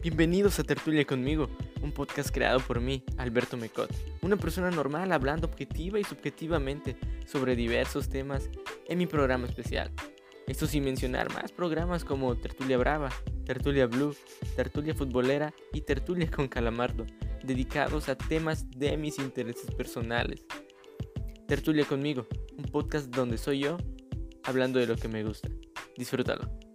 Bienvenidos a Tertulia conmigo, un podcast creado por mí, Alberto Mecot, una persona normal hablando objetiva y subjetivamente sobre diversos temas en mi programa especial. Esto sin mencionar más programas como Tertulia Brava, Tertulia Blue, Tertulia Futbolera y Tertulia con Calamardo, dedicados a temas de mis intereses personales. Tertulia conmigo, un podcast donde soy yo hablando de lo que me gusta. Disfrútalo.